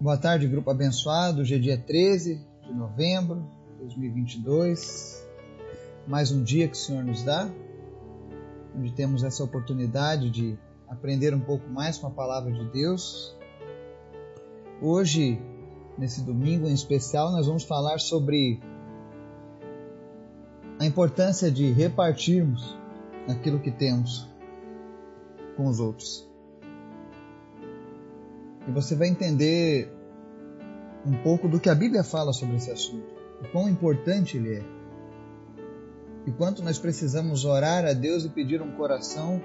Boa tarde, grupo abençoado. Hoje é dia 13 de novembro de 2022. Mais um dia que o Senhor nos dá, onde temos essa oportunidade de aprender um pouco mais com a palavra de Deus. Hoje, nesse domingo em especial, nós vamos falar sobre a importância de repartirmos aquilo que temos com os outros. E você vai entender um pouco do que a Bíblia fala sobre esse assunto, o quão importante ele é. E quanto nós precisamos orar a Deus e pedir um coração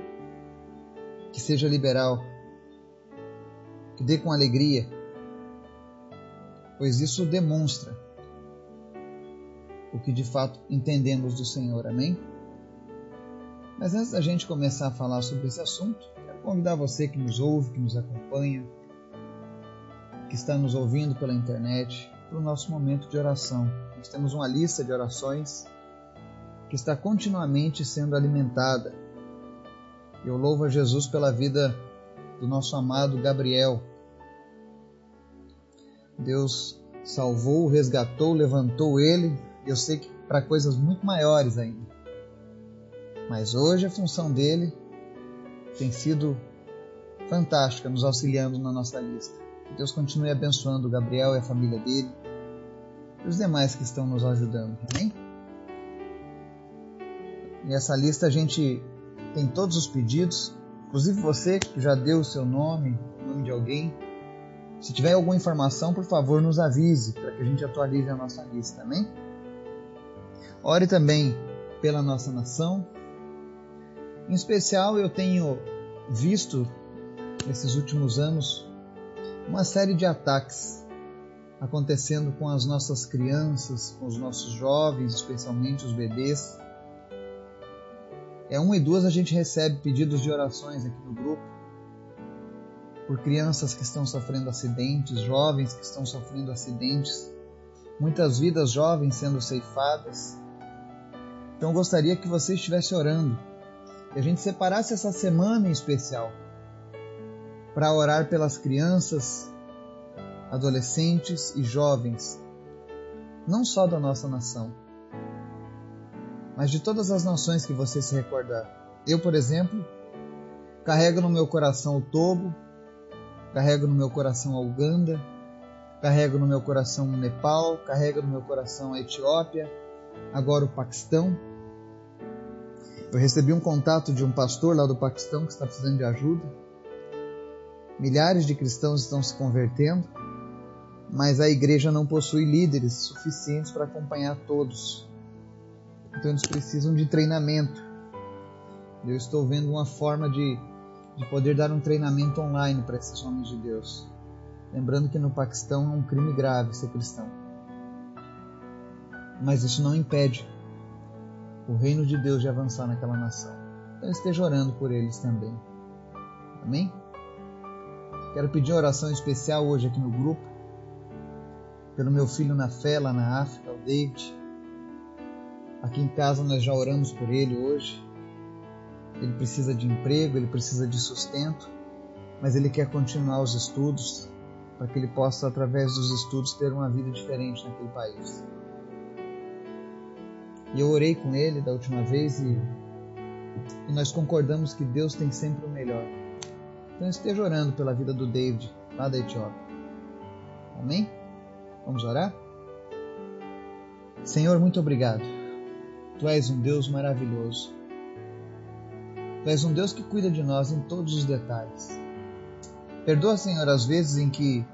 que seja liberal, que dê com alegria, pois isso demonstra o que de fato entendemos do Senhor. Amém? Mas antes da gente começar a falar sobre esse assunto, quero convidar você que nos ouve, que nos acompanha, que está nos ouvindo pela internet, para o nosso momento de oração. Nós temos uma lista de orações que está continuamente sendo alimentada. Eu louvo a Jesus pela vida do nosso amado Gabriel. Deus salvou, resgatou, levantou ele, eu sei que para coisas muito maiores ainda. Mas hoje a função dele tem sido fantástica, nos auxiliando na nossa lista. Que Deus continue abençoando o Gabriel e a família dele e os demais que estão nos ajudando. Amém? E essa lista a gente tem todos os pedidos, inclusive você que já deu o seu nome, o nome de alguém. Se tiver alguma informação, por favor, nos avise para que a gente atualize a nossa lista, amém? Ore também pela nossa nação. Em especial, eu tenho visto nesses últimos anos uma série de ataques acontecendo com as nossas crianças, com os nossos jovens, especialmente os bebês. É uma e duas a gente recebe pedidos de orações aqui no grupo por crianças que estão sofrendo acidentes, jovens que estão sofrendo acidentes, muitas vidas jovens sendo ceifadas. Então gostaria que você estivesse orando, que a gente separasse essa semana em especial para orar pelas crianças, adolescentes e jovens, não só da nossa nação, mas de todas as nações que você se recordar. Eu, por exemplo, carrego no meu coração o Togo, carrego no meu coração a Uganda, carrego no meu coração o Nepal, carrego no meu coração a Etiópia, agora o Paquistão. Eu recebi um contato de um pastor lá do Paquistão que está precisando de ajuda Milhares de cristãos estão se convertendo, mas a igreja não possui líderes suficientes para acompanhar todos. Então eles precisam de treinamento. Eu estou vendo uma forma de, de poder dar um treinamento online para esses homens de Deus. Lembrando que no Paquistão é um crime grave ser cristão. Mas isso não impede o reino de Deus de avançar naquela nação. Então esteja orando por eles também. Amém? Quero pedir uma oração especial hoje aqui no grupo, pelo meu filho na fé lá na África, o David. Aqui em casa nós já oramos por ele hoje. Ele precisa de emprego, ele precisa de sustento, mas ele quer continuar os estudos para que ele possa, através dos estudos, ter uma vida diferente naquele país. E eu orei com ele da última vez e, e nós concordamos que Deus tem sempre o melhor. Então esteja orando pela vida do David, lá da Etiópia. Amém? Vamos orar? Senhor, muito obrigado. Tu és um Deus maravilhoso. Tu és um Deus que cuida de nós em todos os detalhes. Perdoa, Senhor, as vezes em que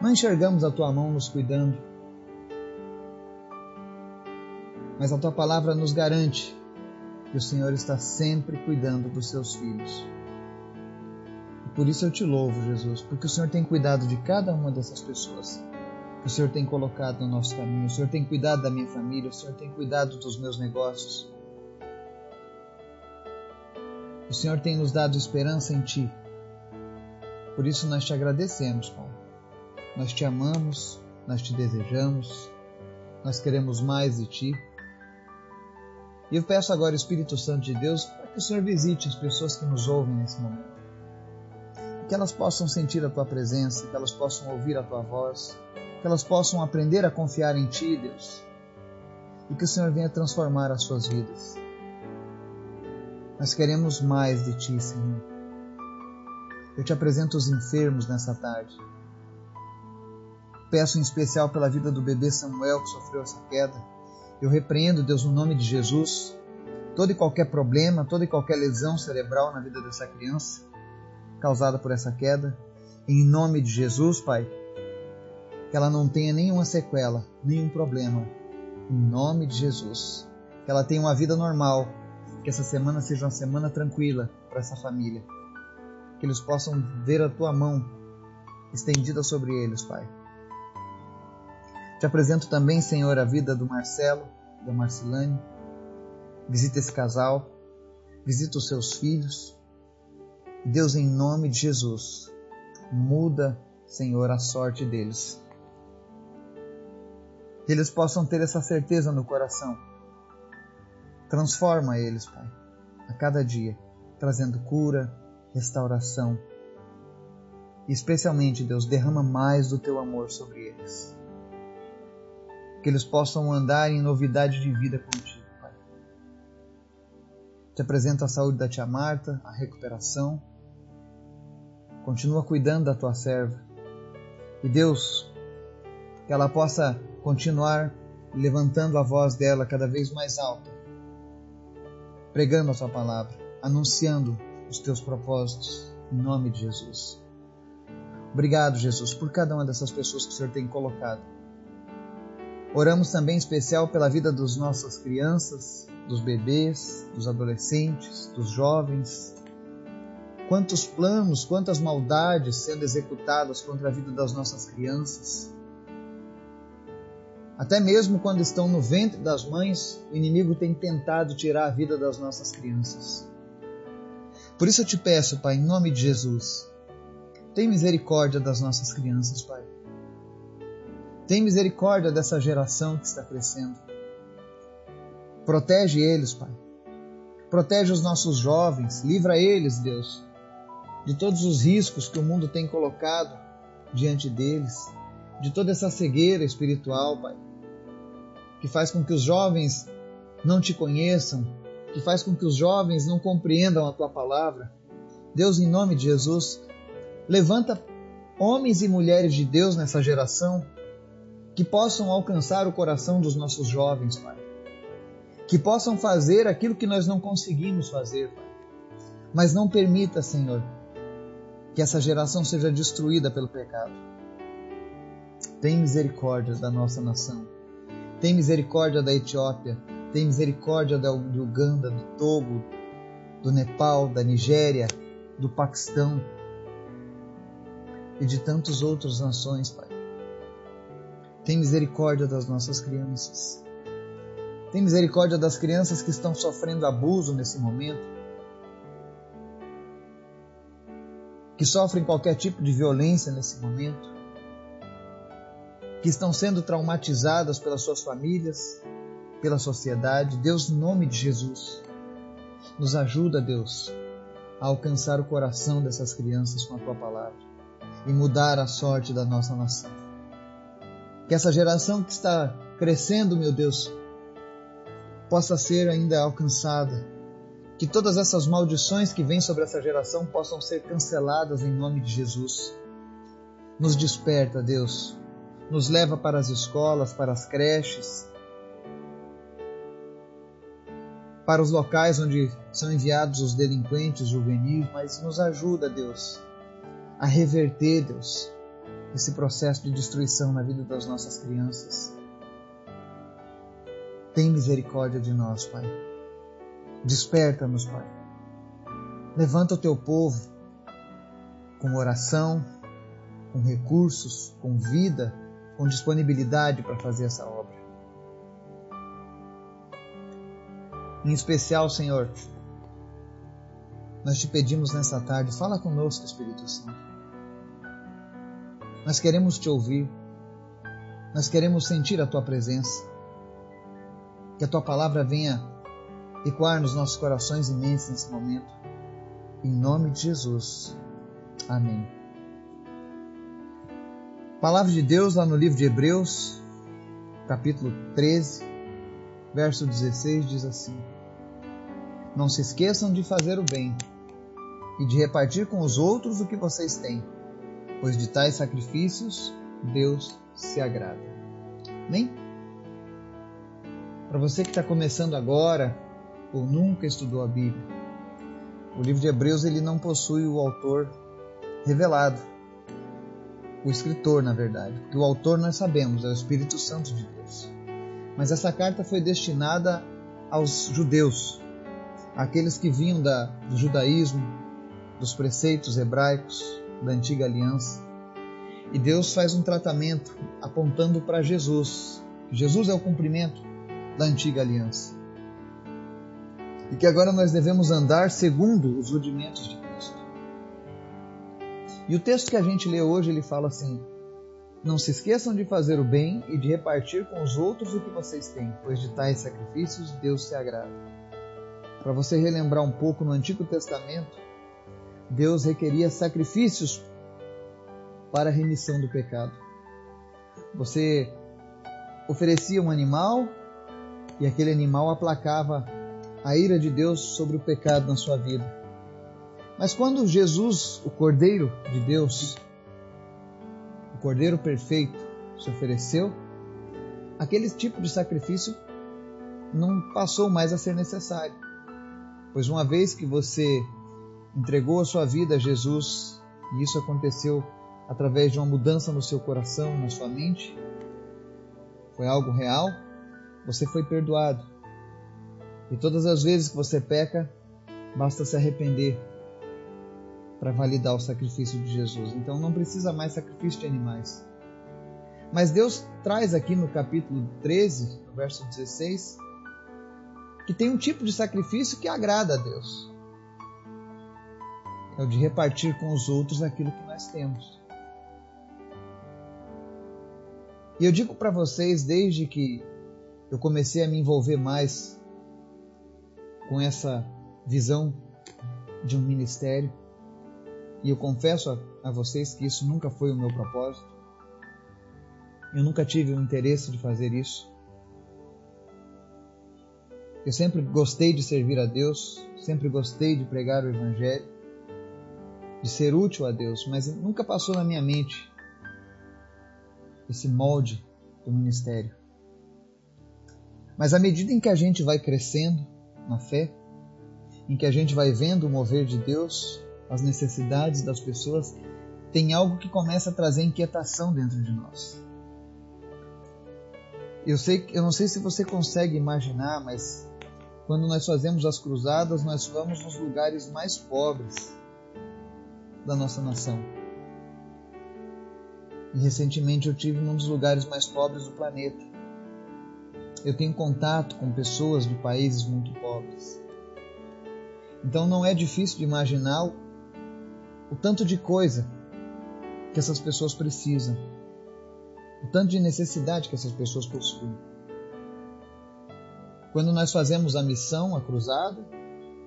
não enxergamos a tua mão nos cuidando, mas a tua palavra nos garante que o Senhor está sempre cuidando dos seus filhos. Por isso eu te louvo, Jesus, porque o Senhor tem cuidado de cada uma dessas pessoas o Senhor tem colocado no nosso caminho. O Senhor tem cuidado da minha família, o Senhor tem cuidado dos meus negócios. O Senhor tem nos dado esperança em Ti. Por isso nós te agradecemos, Pai. Nós te amamos, nós te desejamos, nós queremos mais de Ti. E eu peço agora, Espírito Santo de Deus, para que o Senhor visite as pessoas que nos ouvem nesse momento que elas possam sentir a tua presença, que elas possam ouvir a tua voz, que elas possam aprender a confiar em ti, Deus, e que o Senhor venha transformar as suas vidas. Nós queremos mais de ti, Senhor. Eu te apresento os enfermos nessa tarde. Peço em especial pela vida do bebê Samuel que sofreu essa queda. Eu repreendo, Deus, no nome de Jesus, todo e qualquer problema, toda e qualquer lesão cerebral na vida dessa criança causada por essa queda. Em nome de Jesus, Pai, que ela não tenha nenhuma sequela, nenhum problema. Em nome de Jesus. Que ela tenha uma vida normal. Que essa semana seja uma semana tranquila para essa família. Que eles possam ver a tua mão estendida sobre eles, Pai. Te apresento também, Senhor, a vida do Marcelo, da Marcelane. Visita esse casal, visita os seus filhos. Deus, em nome de Jesus, muda, Senhor, a sorte deles. Que eles possam ter essa certeza no coração. Transforma eles, Pai, a cada dia, trazendo cura, restauração. E especialmente, Deus, derrama mais do teu amor sobre eles. Que eles possam andar em novidade de vida contigo. Te apresento a saúde da tia Marta, a recuperação. Continua cuidando da tua serva. E Deus, que ela possa continuar levantando a voz dela cada vez mais alta, pregando a tua palavra, anunciando os teus propósitos, em nome de Jesus. Obrigado, Jesus, por cada uma dessas pessoas que o Senhor tem colocado. Oramos também em especial pela vida das nossas crianças, dos bebês, dos adolescentes, dos jovens. Quantos planos, quantas maldades sendo executadas contra a vida das nossas crianças. Até mesmo quando estão no ventre das mães, o inimigo tem tentado tirar a vida das nossas crianças. Por isso eu te peço, Pai, em nome de Jesus, tem misericórdia das nossas crianças, Pai. Tem misericórdia dessa geração que está crescendo. Protege eles, Pai. Protege os nossos jovens, livra eles, Deus, de todos os riscos que o mundo tem colocado diante deles, de toda essa cegueira espiritual, Pai que faz com que os jovens não te conheçam, que faz com que os jovens não compreendam a tua palavra. Deus, em nome de Jesus, levanta homens e mulheres de Deus nessa geração que possam alcançar o coração dos nossos jovens, Pai. Que possam fazer aquilo que nós não conseguimos fazer, Pai. Mas não permita, Senhor, que essa geração seja destruída pelo pecado. Tem misericórdia da nossa nação. Tem misericórdia da Etiópia, tem misericórdia do Uganda, do Togo, do Nepal, da Nigéria, do Paquistão e de tantas outras nações, Pai. Tem misericórdia das nossas crianças. Tem misericórdia das crianças que estão sofrendo abuso nesse momento, que sofrem qualquer tipo de violência nesse momento que estão sendo traumatizadas pelas suas famílias, pela sociedade. Deus, no nome de Jesus, nos ajuda, Deus, a alcançar o coração dessas crianças com a tua palavra e mudar a sorte da nossa nação. Que essa geração que está crescendo, meu Deus, possa ser ainda alcançada. Que todas essas maldições que vêm sobre essa geração possam ser canceladas em nome de Jesus. Nos desperta, Deus, nos leva para as escolas, para as creches, para os locais onde são enviados os delinquentes juvenis, mas nos ajuda, Deus, a reverter, Deus, esse processo de destruição na vida das nossas crianças. Tem misericórdia de nós, Pai. Desperta-nos, Pai. Levanta o teu povo com oração, com recursos, com vida com disponibilidade para fazer essa obra. Em especial, Senhor, nós te pedimos nessa tarde, fala conosco, Espírito Santo. Nós queremos te ouvir, nós queremos sentir a tua presença, que a tua palavra venha ecoar nos nossos corações mentes nesse momento. Em nome de Jesus. Amém. Palavra de Deus lá no livro de Hebreus, capítulo 13, verso 16 diz assim: Não se esqueçam de fazer o bem e de repartir com os outros o que vocês têm, pois de tais sacrifícios Deus se agrada. Amém? Para você que está começando agora ou nunca estudou a Bíblia, o livro de Hebreus ele não possui o autor revelado, o escritor, na verdade, porque o autor nós sabemos, é o Espírito Santo de Deus. Mas essa carta foi destinada aos judeus, aqueles que vinham da, do judaísmo, dos preceitos hebraicos, da antiga aliança. E Deus faz um tratamento apontando para Jesus. Jesus é o cumprimento da antiga aliança. E que agora nós devemos andar segundo os rudimentos de Cristo. E o texto que a gente lê hoje, ele fala assim: Não se esqueçam de fazer o bem e de repartir com os outros o que vocês têm, pois de tais sacrifícios Deus se agrada. Para você relembrar um pouco, no Antigo Testamento, Deus requeria sacrifícios para a remissão do pecado. Você oferecia um animal e aquele animal aplacava a ira de Deus sobre o pecado na sua vida. Mas quando Jesus, o Cordeiro de Deus, o Cordeiro perfeito, se ofereceu, aquele tipo de sacrifício não passou mais a ser necessário. Pois uma vez que você entregou a sua vida a Jesus, e isso aconteceu através de uma mudança no seu coração, na sua mente, foi algo real, você foi perdoado. E todas as vezes que você peca, basta se arrepender para validar o sacrifício de Jesus. Então não precisa mais sacrifício de animais. Mas Deus traz aqui no capítulo 13, no verso 16, que tem um tipo de sacrifício que agrada a Deus. É o de repartir com os outros aquilo que nós temos. E eu digo para vocês, desde que eu comecei a me envolver mais com essa visão de um ministério, e eu confesso a, a vocês que isso nunca foi o meu propósito. Eu nunca tive o interesse de fazer isso. Eu sempre gostei de servir a Deus, sempre gostei de pregar o Evangelho, de ser útil a Deus, mas nunca passou na minha mente esse molde do ministério. Mas à medida em que a gente vai crescendo na fé, em que a gente vai vendo o mover de Deus, as necessidades das pessoas, tem algo que começa a trazer inquietação dentro de nós. Eu sei, eu não sei se você consegue imaginar, mas quando nós fazemos as cruzadas, nós vamos nos lugares mais pobres da nossa nação. E recentemente eu tive num dos lugares mais pobres do planeta. Eu tenho contato com pessoas de países muito pobres. Então não é difícil de imaginar o, tanto de coisa que essas pessoas precisam, o tanto de necessidade que essas pessoas possuem. Quando nós fazemos a missão, a cruzada,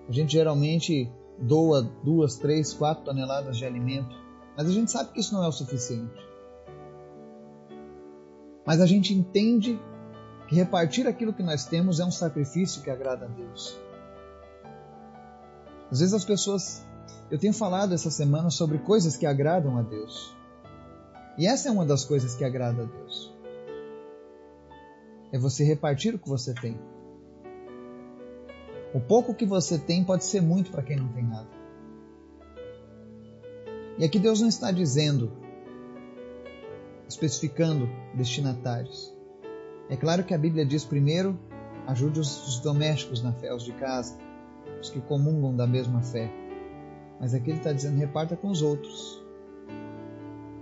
a gente geralmente doa duas, três, quatro toneladas de alimento, mas a gente sabe que isso não é o suficiente. Mas a gente entende que repartir aquilo que nós temos é um sacrifício que agrada a Deus. Às vezes as pessoas. Eu tenho falado essa semana sobre coisas que agradam a Deus. E essa é uma das coisas que agrada a Deus. É você repartir o que você tem. O pouco que você tem pode ser muito para quem não tem nada. E aqui Deus não está dizendo, especificando destinatários. É claro que a Bíblia diz primeiro, ajude os, domésticos na fé, os de casa, os que comungam da mesma fé. Mas aqui ele está dizendo, reparta com os outros,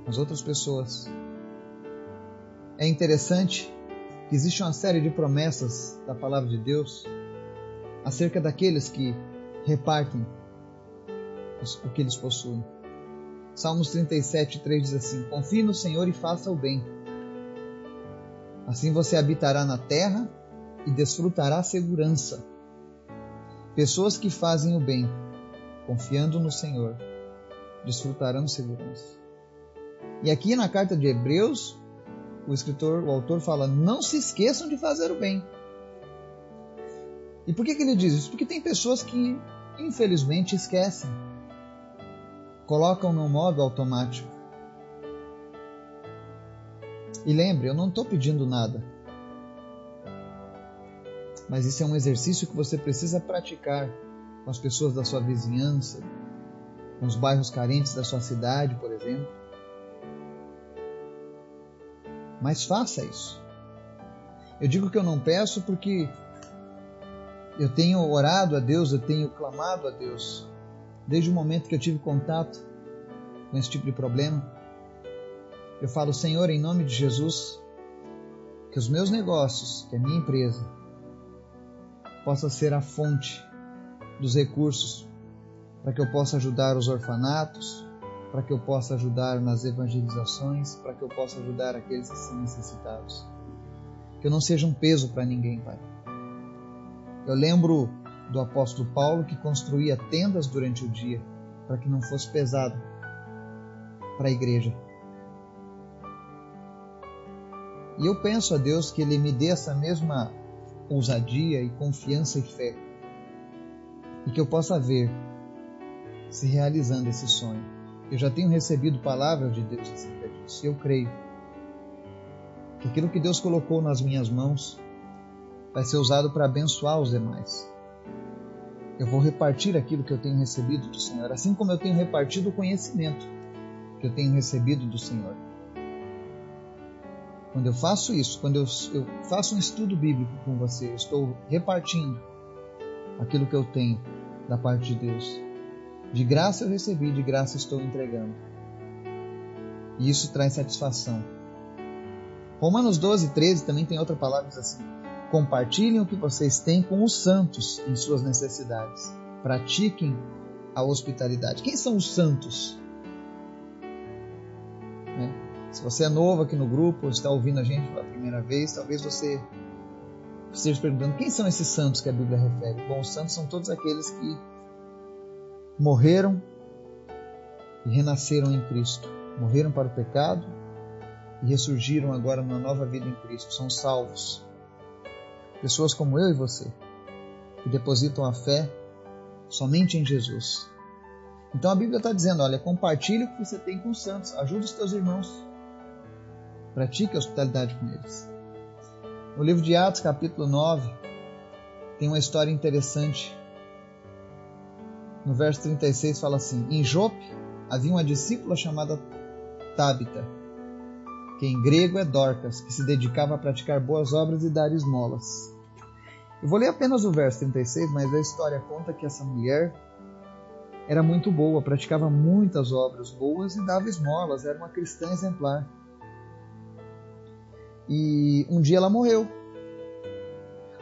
as outras pessoas. É interessante que existe uma série de promessas da palavra de Deus acerca daqueles que repartem o que eles possuem. Salmos 37, 3 diz assim: Confie no Senhor e faça o bem. Assim você habitará na terra e desfrutará segurança. Pessoas que fazem o bem, confiando no Senhor, desfrutarão segurança. E aqui na carta de Hebreus, o escritor, o autor fala: não se esqueçam de fazer o bem. E por que, que ele diz isso? Porque tem pessoas que, infelizmente, esquecem, colocam no modo automático. E lembre, eu não estou pedindo nada. Mas isso é um exercício que você precisa praticar com as pessoas da sua vizinhança, com os bairros carentes da sua cidade, por exemplo. Mas faça isso. Eu digo que eu não peço porque eu tenho orado a Deus, eu tenho clamado a Deus, desde o momento que eu tive contato com esse tipo de problema. Eu falo, Senhor, em nome de Jesus, que os meus negócios, que a minha empresa, possa ser a fonte dos recursos para que eu possa ajudar os orfanatos, para que eu possa ajudar nas evangelizações, para que eu possa ajudar aqueles que são necessitados. Que eu não seja um peso para ninguém, Pai. Eu lembro do apóstolo Paulo que construía tendas durante o dia para que não fosse pesado para a igreja. E eu penso a Deus que Ele me dê essa mesma ousadia e confiança e fé e que eu possa ver se realizando esse sonho. Eu já tenho recebido palavras de Deus acerca disso e eu creio que aquilo que Deus colocou nas minhas mãos vai ser usado para abençoar os demais. Eu vou repartir aquilo que eu tenho recebido do Senhor, assim como eu tenho repartido o conhecimento que eu tenho recebido do Senhor. Quando eu faço isso, quando eu, eu faço um estudo bíblico com você, eu estou repartindo aquilo que eu tenho da parte de Deus. De graça eu recebi, de graça estou entregando. E isso traz satisfação. Romanos 12, 13 também tem outra palavra diz assim: Compartilhem o que vocês têm com os santos em suas necessidades. Pratiquem a hospitalidade. Quem são os santos? Se você é novo aqui no grupo, está ouvindo a gente pela primeira vez, talvez você esteja perguntando quem são esses santos que a Bíblia refere. Bom, os santos são todos aqueles que morreram e renasceram em Cristo. Morreram para o pecado e ressurgiram agora numa nova vida em Cristo. São salvos. Pessoas como eu e você, que depositam a fé somente em Jesus. Então a Bíblia está dizendo: olha, compartilhe o que você tem com os santos, ajude os teus irmãos, pratique a hospitalidade com eles. No livro de Atos, capítulo 9, tem uma história interessante. No verso 36 fala assim: Em Jope havia uma discípula chamada Tábita, que em grego é Dorcas, que se dedicava a praticar boas obras e dar esmolas. Eu vou ler apenas o verso 36, mas a história conta que essa mulher era muito boa, praticava muitas obras boas e dava esmolas, era uma cristã exemplar. E um dia ela morreu.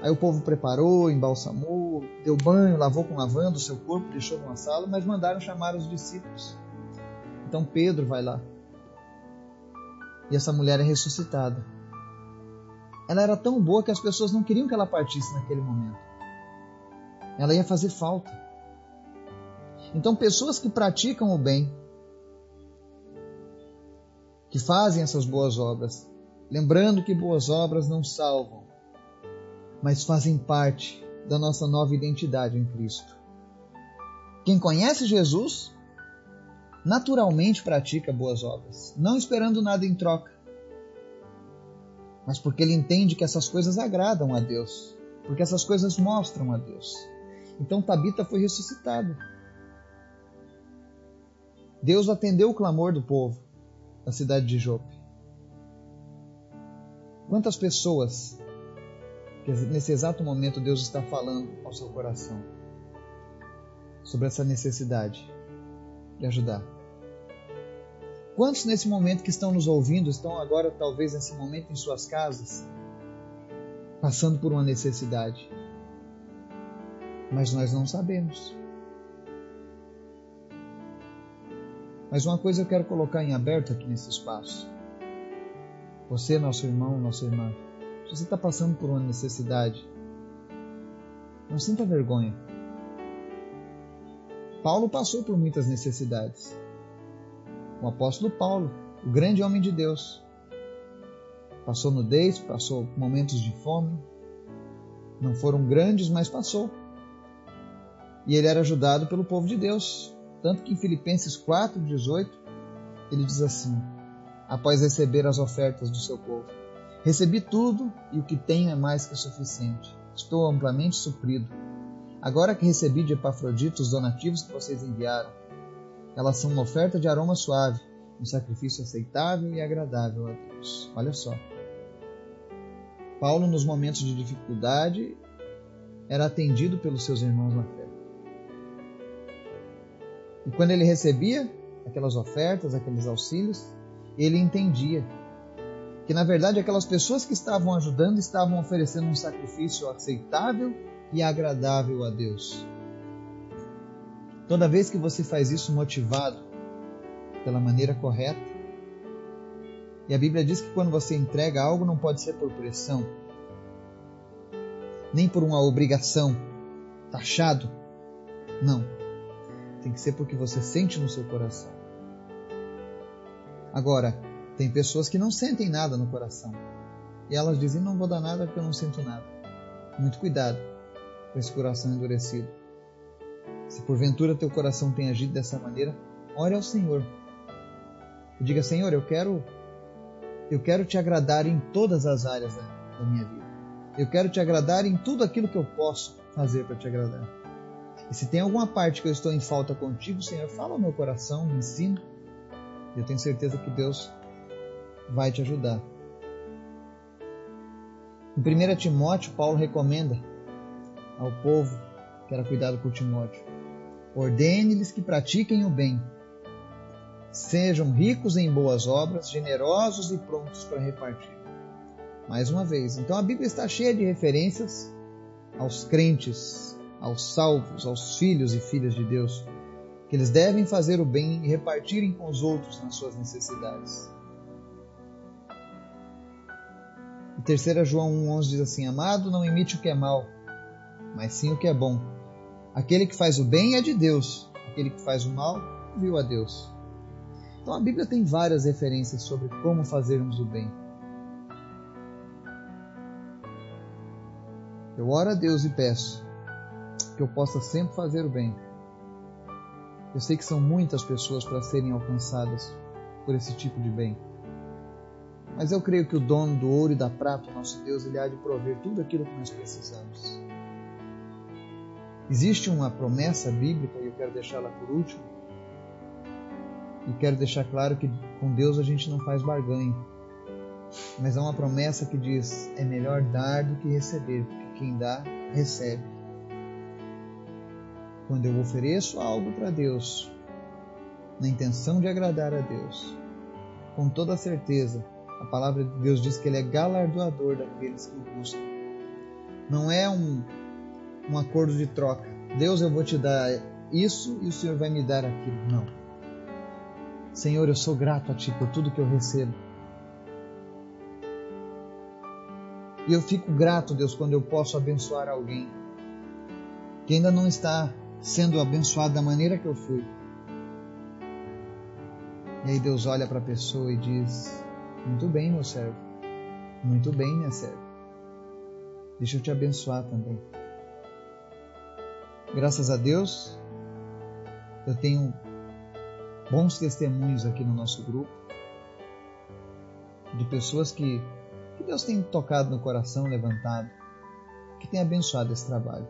Aí o povo preparou, embalsamou, deu banho, lavou com lavanda o seu corpo, deixou numa sala, mas mandaram chamar os discípulos. Então Pedro vai lá. E essa mulher é ressuscitada. Ela era tão boa que as pessoas não queriam que ela partisse naquele momento. Ela ia fazer falta. Então, pessoas que praticam o bem, que fazem essas boas obras, Lembrando que boas obras não salvam, mas fazem parte da nossa nova identidade em Cristo. Quem conhece Jesus, naturalmente pratica boas obras, não esperando nada em troca, mas porque ele entende que essas coisas agradam a Deus, porque essas coisas mostram a Deus. Então Tabita foi ressuscitada. Deus atendeu o clamor do povo da cidade de Jope. Quantas pessoas que nesse exato momento Deus está falando ao seu coração sobre essa necessidade de ajudar? Quantos nesse momento que estão nos ouvindo estão agora, talvez nesse momento, em suas casas, passando por uma necessidade? Mas nós não sabemos. Mas uma coisa eu quero colocar em aberto aqui nesse espaço. Você, nosso irmão, nossa irmã, se você está passando por uma necessidade, não sinta vergonha. Paulo passou por muitas necessidades. O apóstolo Paulo, o grande homem de Deus, passou nudez, passou momentos de fome, não foram grandes, mas passou. E ele era ajudado pelo povo de Deus. Tanto que em Filipenses 4,18 ele diz assim: após receber as ofertas do seu povo: Recebi tudo e o que tenho é mais que suficiente. Estou amplamente suprido. Agora que recebi de Epafrodito os donativos que vocês enviaram, elas são uma oferta de aroma suave, um sacrifício aceitável e agradável a Deus. Olha só. Paulo, nos momentos de dificuldade, era atendido pelos seus irmãos na fé. E quando ele recebia aquelas ofertas, aqueles auxílios, ele entendia que, na verdade, aquelas pessoas que estavam ajudando estavam oferecendo um sacrifício aceitável e agradável a Deus. Toda vez que você faz isso motivado pela maneira correta, e a Bíblia diz que quando você entrega algo não pode ser por pressão, nem por uma obrigação, taxado. Não. Tem que ser porque você sente no seu coração. Agora, tem pessoas que não sentem nada no coração. E elas dizem: Não vou dar nada porque eu não sinto nada. Muito cuidado com esse coração endurecido. Se porventura teu coração tem agido dessa maneira, ore ao Senhor. E diga: Senhor, eu quero eu quero te agradar em todas as áreas da, da minha vida. Eu quero te agradar em tudo aquilo que eu posso fazer para te agradar. E se tem alguma parte que eu estou em falta contigo, Senhor, fala ao meu coração, me ensina. Eu tenho certeza que Deus vai te ajudar. Em 1 Timóteo, Paulo recomenda ao povo que era cuidado por Timóteo: ordene-lhes que pratiquem o bem, Sejam ricos em boas obras, generosos e prontos para repartir. Mais uma vez, então a Bíblia está cheia de referências aos crentes, aos salvos, aos filhos e filhas de Deus, eles devem fazer o bem e repartirem com os outros nas suas necessidades. E 3 João 1,11 diz assim: Amado, não imite o que é mal, mas sim o que é bom. Aquele que faz o bem é de Deus, aquele que faz o mal viu a Deus. Então a Bíblia tem várias referências sobre como fazermos o bem. Eu oro a Deus e peço que eu possa sempre fazer o bem. Eu sei que são muitas pessoas para serem alcançadas por esse tipo de bem. Mas eu creio que o dono do ouro e da prata, nosso Deus, ele há de prover tudo aquilo que nós precisamos. Existe uma promessa bíblica, e eu quero deixá-la por último, e quero deixar claro que com Deus a gente não faz barganha. Mas há uma promessa que diz: é melhor dar do que receber, porque quem dá, recebe. Quando eu ofereço algo para Deus, na intenção de agradar a Deus, com toda certeza, a palavra de Deus diz que Ele é galardoador daqueles que o buscam. Não é um, um acordo de troca. Deus, eu vou te dar isso e o Senhor vai me dar aquilo. Não Senhor, eu sou grato a Ti por tudo que eu recebo. E eu fico grato, Deus, quando eu posso abençoar alguém que ainda não está sendo abençoado da maneira que eu fui. E aí Deus olha para a pessoa e diz: Muito bem, meu servo. Muito bem, minha serva. Deixa eu te abençoar também. Graças a Deus, eu tenho bons testemunhos aqui no nosso grupo de pessoas que, que Deus tem tocado no coração, levantado, que tem abençoado esse trabalho.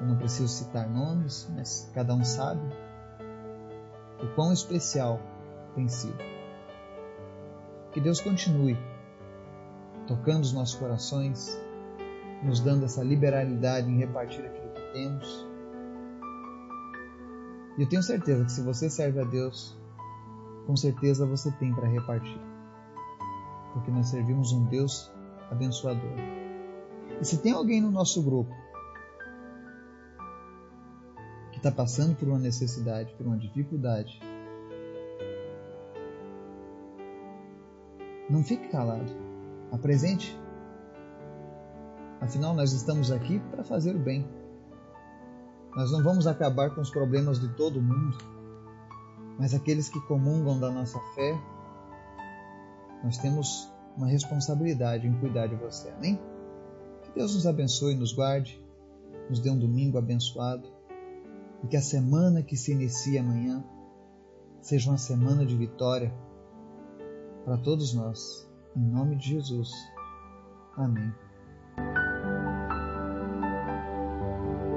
Eu não preciso citar nomes, mas cada um sabe o quão especial tem sido. Que Deus continue tocando os nossos corações, nos dando essa liberalidade em repartir aquilo que temos e eu tenho certeza que se você serve a Deus, com certeza você tem para repartir. Porque nós servimos um Deus abençoador. E se tem alguém no nosso grupo está passando por uma necessidade, por uma dificuldade, não fique calado. Apresente. Afinal, nós estamos aqui para fazer o bem. Nós não vamos acabar com os problemas de todo mundo. Mas aqueles que comungam da nossa fé, nós temos uma responsabilidade em cuidar de você. Amém? Que Deus nos abençoe nos guarde, nos dê um domingo abençoado e que a semana que se inicia amanhã seja uma semana de vitória para todos nós. Em nome de Jesus. Amém.